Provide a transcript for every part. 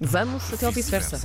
Vamos até ao vice-versa.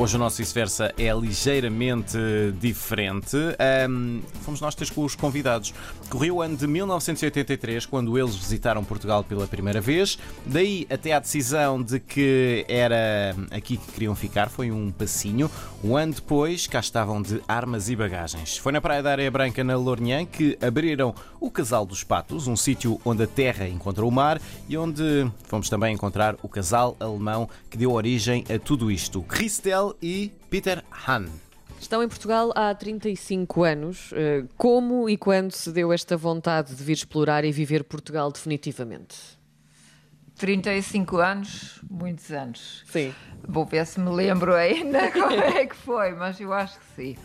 Hoje o nosso vice-versa é ligeiramente diferente. Ahm, fomos nós três com os convidados. Correu o ano de 1983, quando eles visitaram Portugal pela primeira vez. Daí até à decisão de que era aqui que queriam ficar, foi um passinho. Um ano depois, cá estavam de armas e bagagens. Foi na Praia da Areia Branca, na Lourinhã, que abriram o Casal dos Patos, um sítio onde a terra encontra o mar e onde fomos também encontrar o casal alemão que deu origem a tudo isto. Christel e Peter Hahn. Estão em Portugal há 35 anos. Eh, Como e quando se deu esta vontade de vir explorar e viver Portugal definitivamente? 35 anos, muitos anos. Sim. Vou ver se me lembro ainda como é que foi, mas eu acho que sim.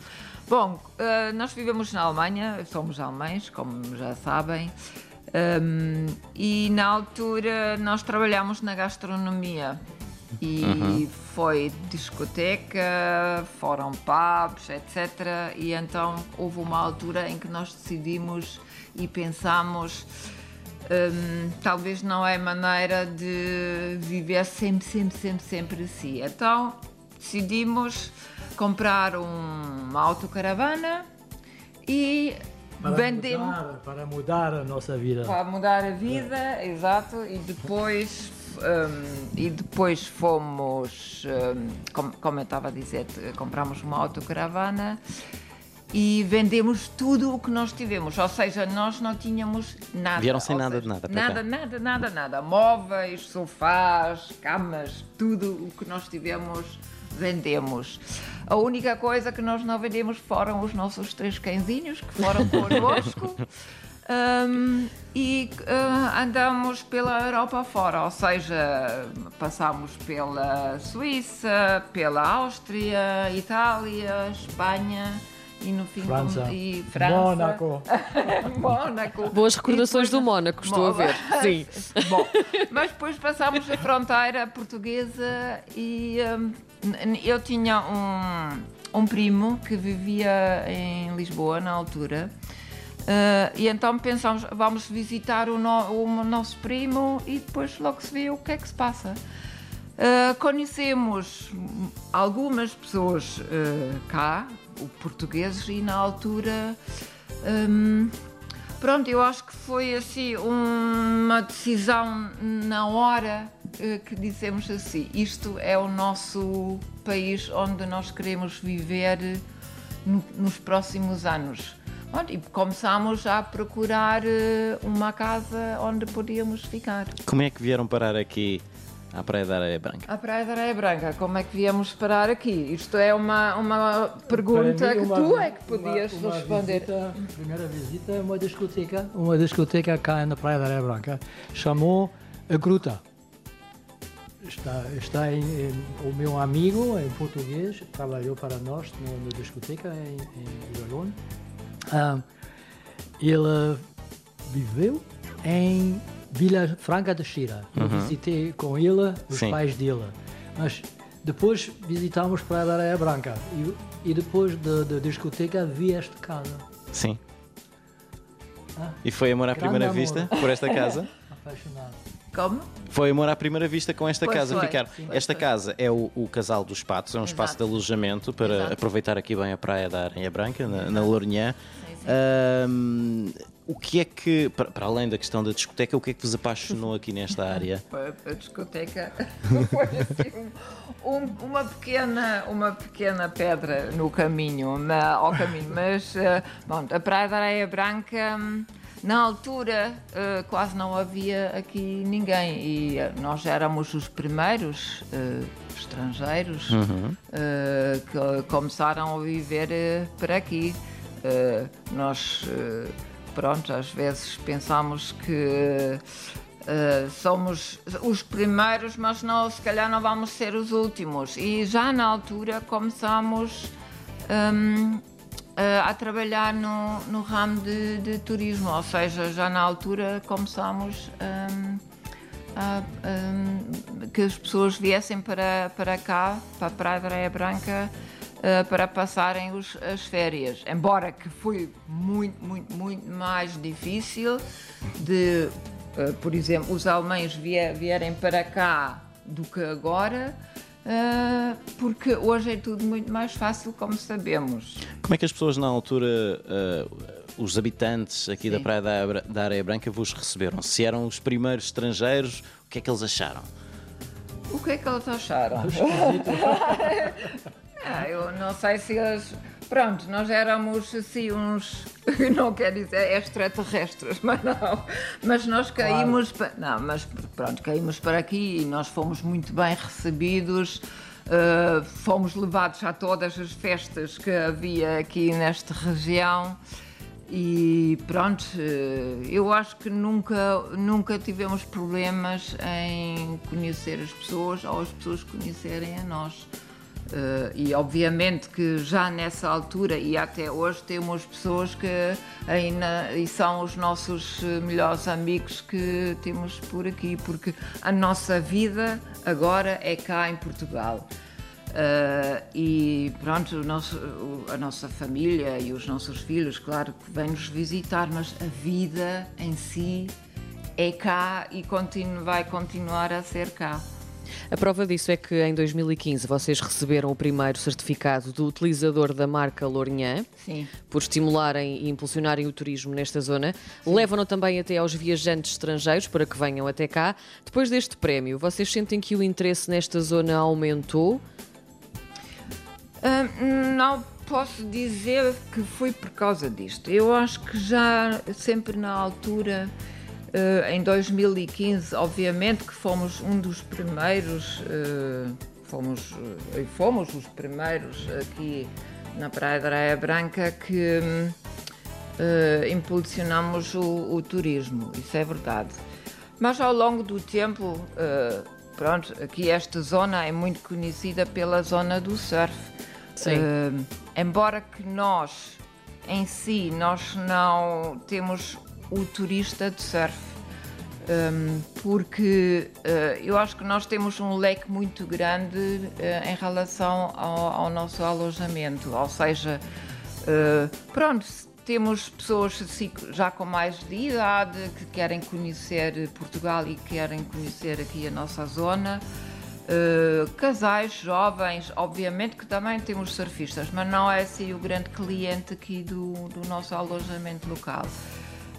Bom, eh, nós vivemos na Alemanha, somos alemães, como já sabem, Hum, e na altura nós trabalhámos na gastronomia. E foi discoteca, foram pubs, etc. E então houve uma altura em que nós decidimos e pensámos Hum, talvez não é maneira de viver sempre, sempre, sempre, sempre assim. Então decidimos comprar um- uma autocaravana e Para vendemos mudar, para mudar a nossa vida. para mudar a vida, exato, e depois hum, e depois fomos, hum, como, como eu estava a dizer, compramos uma autocaravana e vendemos tudo o que nós tivemos, ou seja, nós não tínhamos nada. Vieram sem nada seja, de nada Nada, cá. nada, nada, nada. Móveis, sofás, camas, tudo o que nós tivemos vendemos. A única coisa que nós não vendemos foram os nossos três cãezinhos que foram connosco. Um, e uh, andamos pela Europa fora, ou seja, passamos pela Suíça, pela Áustria, Itália, Espanha e no fim França. e França, Mônaco. Mônaco. Boas recordações E do depois- Mónaco, estou a ver. Sim. Bom, mas depois passámos a fronteira portuguesa e n- eu tinha um, um primo que vivia em Lisboa na altura. eh, e então pensámos, vamos visitar o, no- o nosso primo e depois logo se vê o que é que se passa. Uh, conhecemos algumas pessoas uh, cá, portugueses, e na altura. hum, pronto, eu acho que foi assim uma decisão na hora uh, que dissemos assim: isto é o nosso país onde nós queremos viver no- nos próximos anos. E começámos a procurar uh, uma casa onde podíamos ficar. Como é que vieram parar aqui à Praia da Areia Branca? A Praia da Areia Branca, como é que viemos parar aqui? Isto é uma, uma pergunta mim, que uma- tu é que podias uma- uma responder. Visita, primeira visita é uma discoteca, uma discoteca cá na Praia da Areia Branca. Chamou a Gruta. Está, está em, em- o meu amigo em português, trabalhou para nós na, discoteca em, em Igalone. Ah, ele viveu em Vila Franca de Xira. Eu visitei com ele os Sim. pais dele. Mas depois visitamos Praia da Areia Branca. E, e depois da da discoteca vi esta casa. Sim. Ah, E foi amor à primeira amor. vista por esta casa? apaixonado. Como? Foi amor à primeira vista com esta Pois casa foi, ficar. sim. Esta foi. casa é o, o Casal dos Patos, é um espaço de Exato. alojamento para Exato. aproveitar aqui bem a praia da Areia Branca, na, na Lourinhã. Sim, sim. Ahm, o que é que, para, para além da questão da discoteca, o que é que vos apaixonou aqui nesta área? A, discoteca foi assim um- um- uma, pequena, uma pequena pedra no caminho, na- ao caminho. Mas, eh, bom, a Praia da Areia Branca, hum, na altura, eh, quase não havia aqui ninguém. E eh, nós éramos os primeiros eh, estrangeiros eh, que começaram a viver por aqui. Nós, pronto, às vezes pensamos que somos os primeiros, mas não, se calhar não vamos ser os últimos. E já na altura começamos eh, a trabalhar no, no ramo de, de turismo, ou seja, já na altura começámos hum, a, hum, que as pessoas viessem para, para cá, para a Praia Branca, eh, para passarem os- as férias. Embora que foi muito, muito, muito mais difícil de uh, por exemplo, os alemães vier, vierem para cá do que agora. Uh, porque hoje é tudo muito mais fácil, como sabemos. Como é que as pessoas na altura, uh, os habitantes aqui Sim. da Praia da, da Areia Branca, vos receberam? Se eram os primeiros estrangeiros, o que é que eles acharam? O que é que eles acharam? ah, eu não sei se eles. Pronto, nós éramos assim uns. Não quer dizer extraterrestres, mas não. Mas nós caímos. Claro. Não, mas pronto, caímos para aqui e nós fomos muito bem recebidos. Uh, fomos levados a todas as festas que havia aqui nesta região. E pronto, eh, eu acho que nunca, nunca tivemos problemas em conhecer as pessoas ou as pessoas conhecerem a nós. Uh, e obviamente que já nessa altura e até hoje temos pessoas que ainda e são os nossos melhores amigos que temos por aqui, porque a nossa vida agora é cá em Portugal. Uh, e pronto, nosso, a nossa família e os nossos filhos, claro que vêm-nos visitar, mas a vida em si é cá e continu, vai continuar a ser cá. A prova disso é que em 2015 vocês receberam o primeiro certificado do utilizador da marca Lourinhã por estimularem e impulsionarem o turismo nesta zona. Levam-no também até aos viajantes estrangeiros para que venham até cá. Depois deste prémio, vocês sentem que o interesse nesta zona aumentou? não posso dizer que foi por causa disto. Eu acho que já sempre na altura, uh, em 2015, obviamente que fomos um dos primeiros, uh, fomos, uh, fomos os primeiros aqui na Praia da Areia Branca que impulsionamos o, o, turismo, isso é verdade. Mas ao longo do tempo, pronto, aqui esta zona é muito conhecida pela zona do surf. Uh, embora que nós, em si, nós não temos o turista de surf. Um, porque uh, eu acho que nós temos um leque muito grande uh, em relação ao, ao, nosso alojamento, ou seja, uh, pronto, temos pessoas já com mais de idade que querem conhecer Portugal e querem conhecer aqui a nossa zona. Uh, casais jovens, obviamente que também temos surfistas, mas não é assim o grande cliente aqui do, do nosso alojamento local.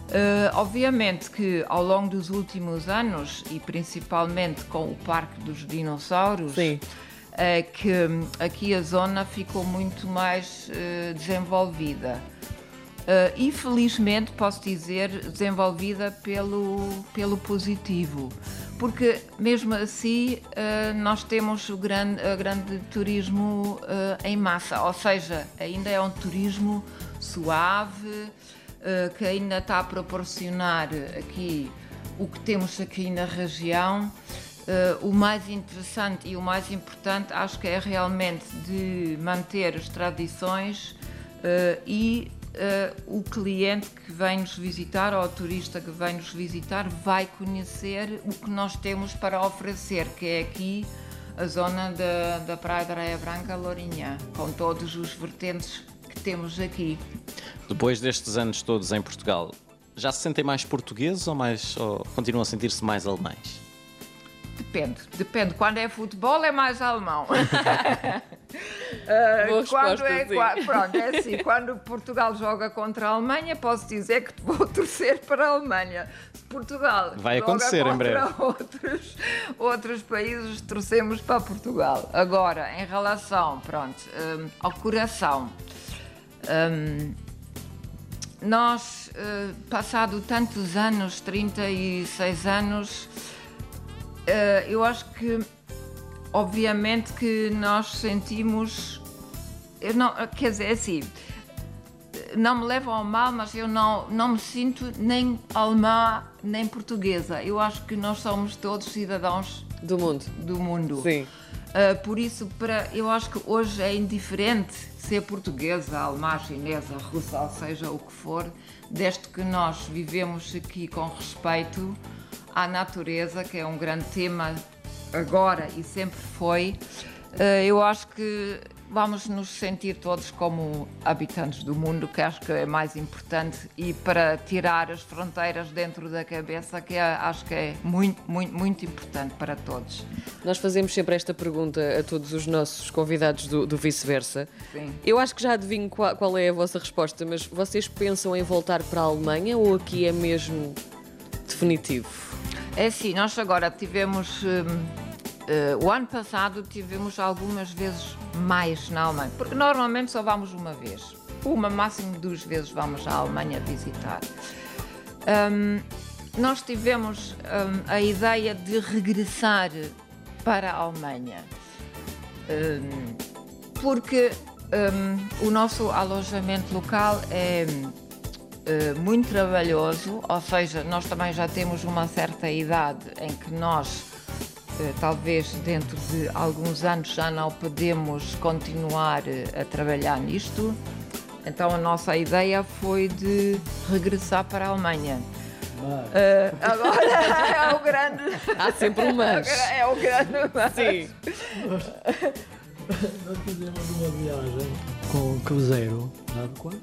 Uh, obviamente que ao longo dos últimos anos, e principalmente com o Parque dos Dinossauros, Sim. é que aqui a zona ficou muito mais uh, desenvolvida. Uh, e felizmente posso dizer desenvolvida pelo, pelo positivo porque mesmo assim uh, nós temos o grande, o grande turismo uh, em massa, ou seja, ainda é um turismo suave, uh, que ainda está a proporcionar aqui o que temos aqui na região. o mais interessante e o mais importante acho que é realmente de manter as tradições e uh, o cliente que vem nos visitar ou o turista que vem nos visitar vai conhecer o que nós temos para oferecer, que é aqui a zona da, da Praia da Areia Branca, Lourinhã, com todos os vertentes que temos aqui. Depois destes anos todos em Portugal, já se sentem mais portugueses ou, mais, ou continuam a sentir-se mais alemães? Depende, depende. Quando é futebol é mais alemão. Uh, quando é, quando, pronto, é assim, quando Portugal joga contra a Alemanha, posso dizer que vou torcer para a Alemanha. Se Portugal vai acontecer em breve. Outros, outros países, torcemos para Portugal. Agora, em relação, pronto, um, ao coração. Um, nós, uh, passado tantos anos, 36 anos, uh, eu acho que obviamente que nós sentimos. Eu não, quer dizer, é assim, não me levam ao mal, mas eu não, não me sinto nem alemã nem portuguesa. Eu acho que nós somos todos cidadãos do mundo. Do mundo. Sim. Uh, por isso, para, eu acho que hoje é indiferente ser portuguesa, alemã, chinesa, russa, ou seja, o que for, desde que nós vivemos aqui com respeito à natureza, que é um grande tema agora e sempre foi, eh, eu acho que vamos nos sentir todos como habitantes do mundo, que acho que é mais importante, e para tirar as fronteiras dentro da cabeça, que é, acho que é muito, muito, muito importante para todos. Nós fazemos sempre esta pergunta a todos os nossos convidados do, do vice-versa. Eu acho que já adivinho qual, qual é a vossa resposta, mas vocês pensam em voltar para a Alemanha ou aqui é mesmo definitivo? É assim, nós agora tivemos. Hum, Uh, o ano passado tivemos algumas vezes mais na Alemanha, porque normalmente só vamos uma vez. Uma, máximo duas vezes vamos à Alemanha visitar. Um, nós tivemos um, a ideia de regressar para a Alemanha, um, porque o nosso alojamento local é uh, muito trabalhoso, ou seja, nós também já temos uma certa idade em que nós talvez dentro de alguns anos já não podemos continuar eh, a trabalhar nisto. Então a nossa ideia foi de regressar para a Alemanha. Uh, agora é o grande. Há sempre um mas. É o grande mas. Sim. Nós, nós fizemos uma viagem com o cruzeiro, sabe quando?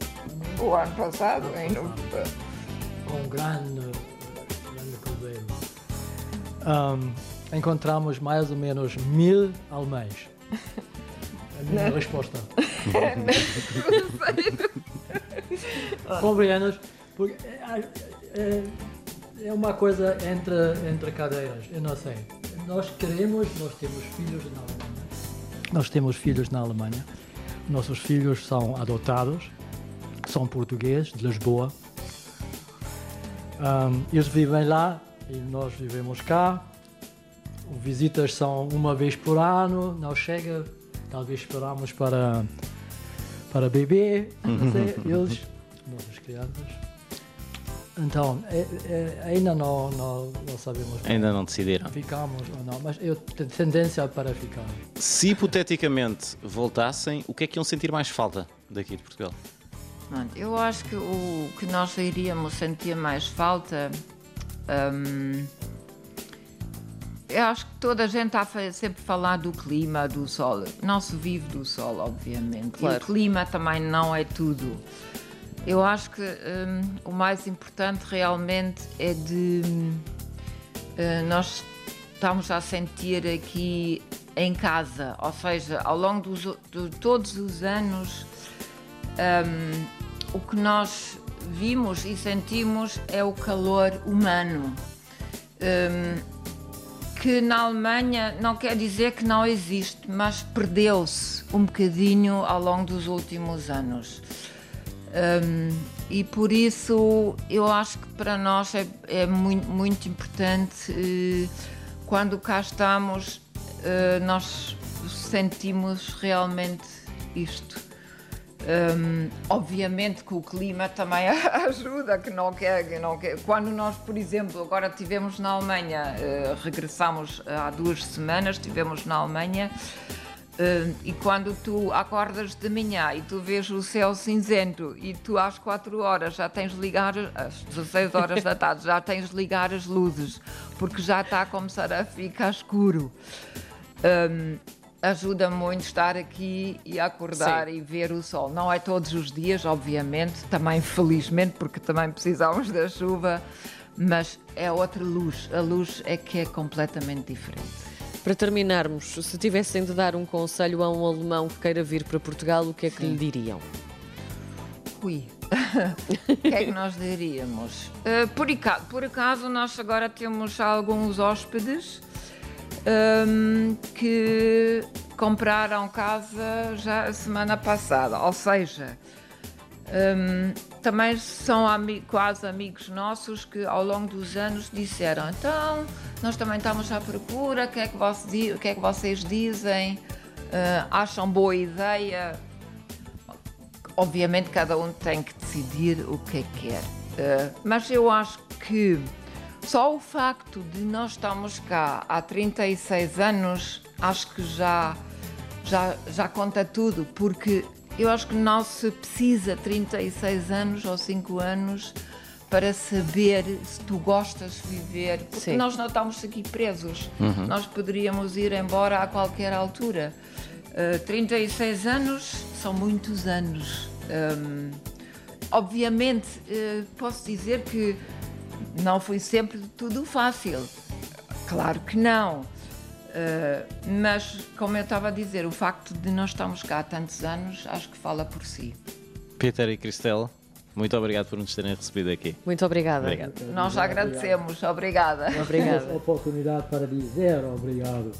O ano passado, em Com um grande, grande cruzeiro. Um, encontramos mais ou menos mil alemães. A minha Não. resposta. Compreendes? Porque é, é, é, uma coisa entre, entre cadeiras, eu não sei. Nós queremos, nós temos filhos na Alemanha. Nós temos filhos na Alemanha. Nossos filhos são adotados, são portugueses, de Lisboa. Um, eles vivem lá e nós vivemos cá visitas são uma vez por ano, não chega, talvez esperamos para, para bebê, não sei, eles, nossas crianças. Então, é, é, ainda não, não, não sabemos. Ainda não decidiram. Ficamos ou não, mas eu tenho tendência para ficar. Se hipoteticamente voltassem, o que é que iam sentir mais falta daqui de Portugal? Eu acho que o que nós iríamos sentir mais falta. Hum, eu acho que toda a gente está a sempre falar do clima, do sol. Não se vive do sol, obviamente. Claro. E o clima também não é tudo. Eu acho que um, o mais importante realmente é de uh, nós estamos a sentir aqui em casa, ou seja, ao longo dos, de todos os anos, um, o que nós vimos e sentimos é o calor humano. Um, que na Alemanha não quer dizer que não existe, mas perdeu-se um bocadinho ao longo dos últimos anos. Um, e por isso eu acho que para nós é, é muito, muito importante uh, quando cá estamos, uh, nós sentimos realmente isto. Um, obviamente que o clima também ajuda, que não quer, que não quer. Quando nós, por exemplo, agora tivemos na Alemanha, uh, regressamos há duas semanas, tivemos na Alemanha, uh, e quando tu acordas de manhã e tu vês o céu cinzento e tu às 4 horas já tens de ligar, às 16 horas da tarde, já tens de ligar as luzes, porque já está a começar a ficar escuro. Um, ajuda muito estar aqui e acordar Sim. e ver o sol. Não é todos os dias, obviamente, também felizmente, porque também precisamos da chuva, mas é outra luz. A luz é que é completamente diferente. Para terminarmos, se tivessem de dar um conselho a um alemão que queira vir para Portugal, o que é que Sim. lhe diriam? Ui, o que é que nós diríamos? Uh, por, acaso, por acaso, nós agora temos alguns hóspedes um, que compraram casa já a semana passada. Ou seja, um, também são quase amigos nossos que ao longo dos anos disseram: então, nós também estamos à procura, o que é que, que, é que vocês dizem? Uh, acham boa ideia? Obviamente, cada um tem que decidir o que é que quer. Uh, mas eu acho que só o facto de nós estarmos cá há 36 anos, acho que já, já, já conta tudo, porque eu acho que não se precisa 36 anos ou 5 anos para saber se tu gostas de viver, porque Sim. nós não estamos aqui presos. Uhum. Nós poderíamos ir embora a qualquer altura. Uh, 36 anos são muitos anos. Um, obviamente, uh, posso dizer que não foi sempre tudo fácil. Claro que não. Uh, mas, como eu estava a dizer, o facto de nós estarmos cá há tantos anos, acho que fala por si. Peter e Cristela, muito obrigado por nos terem recebido aqui. Muito obrigada. Obrigado. Nós agradecemos. Obrigada. Obrigada. oportunidade para dizer obrigado.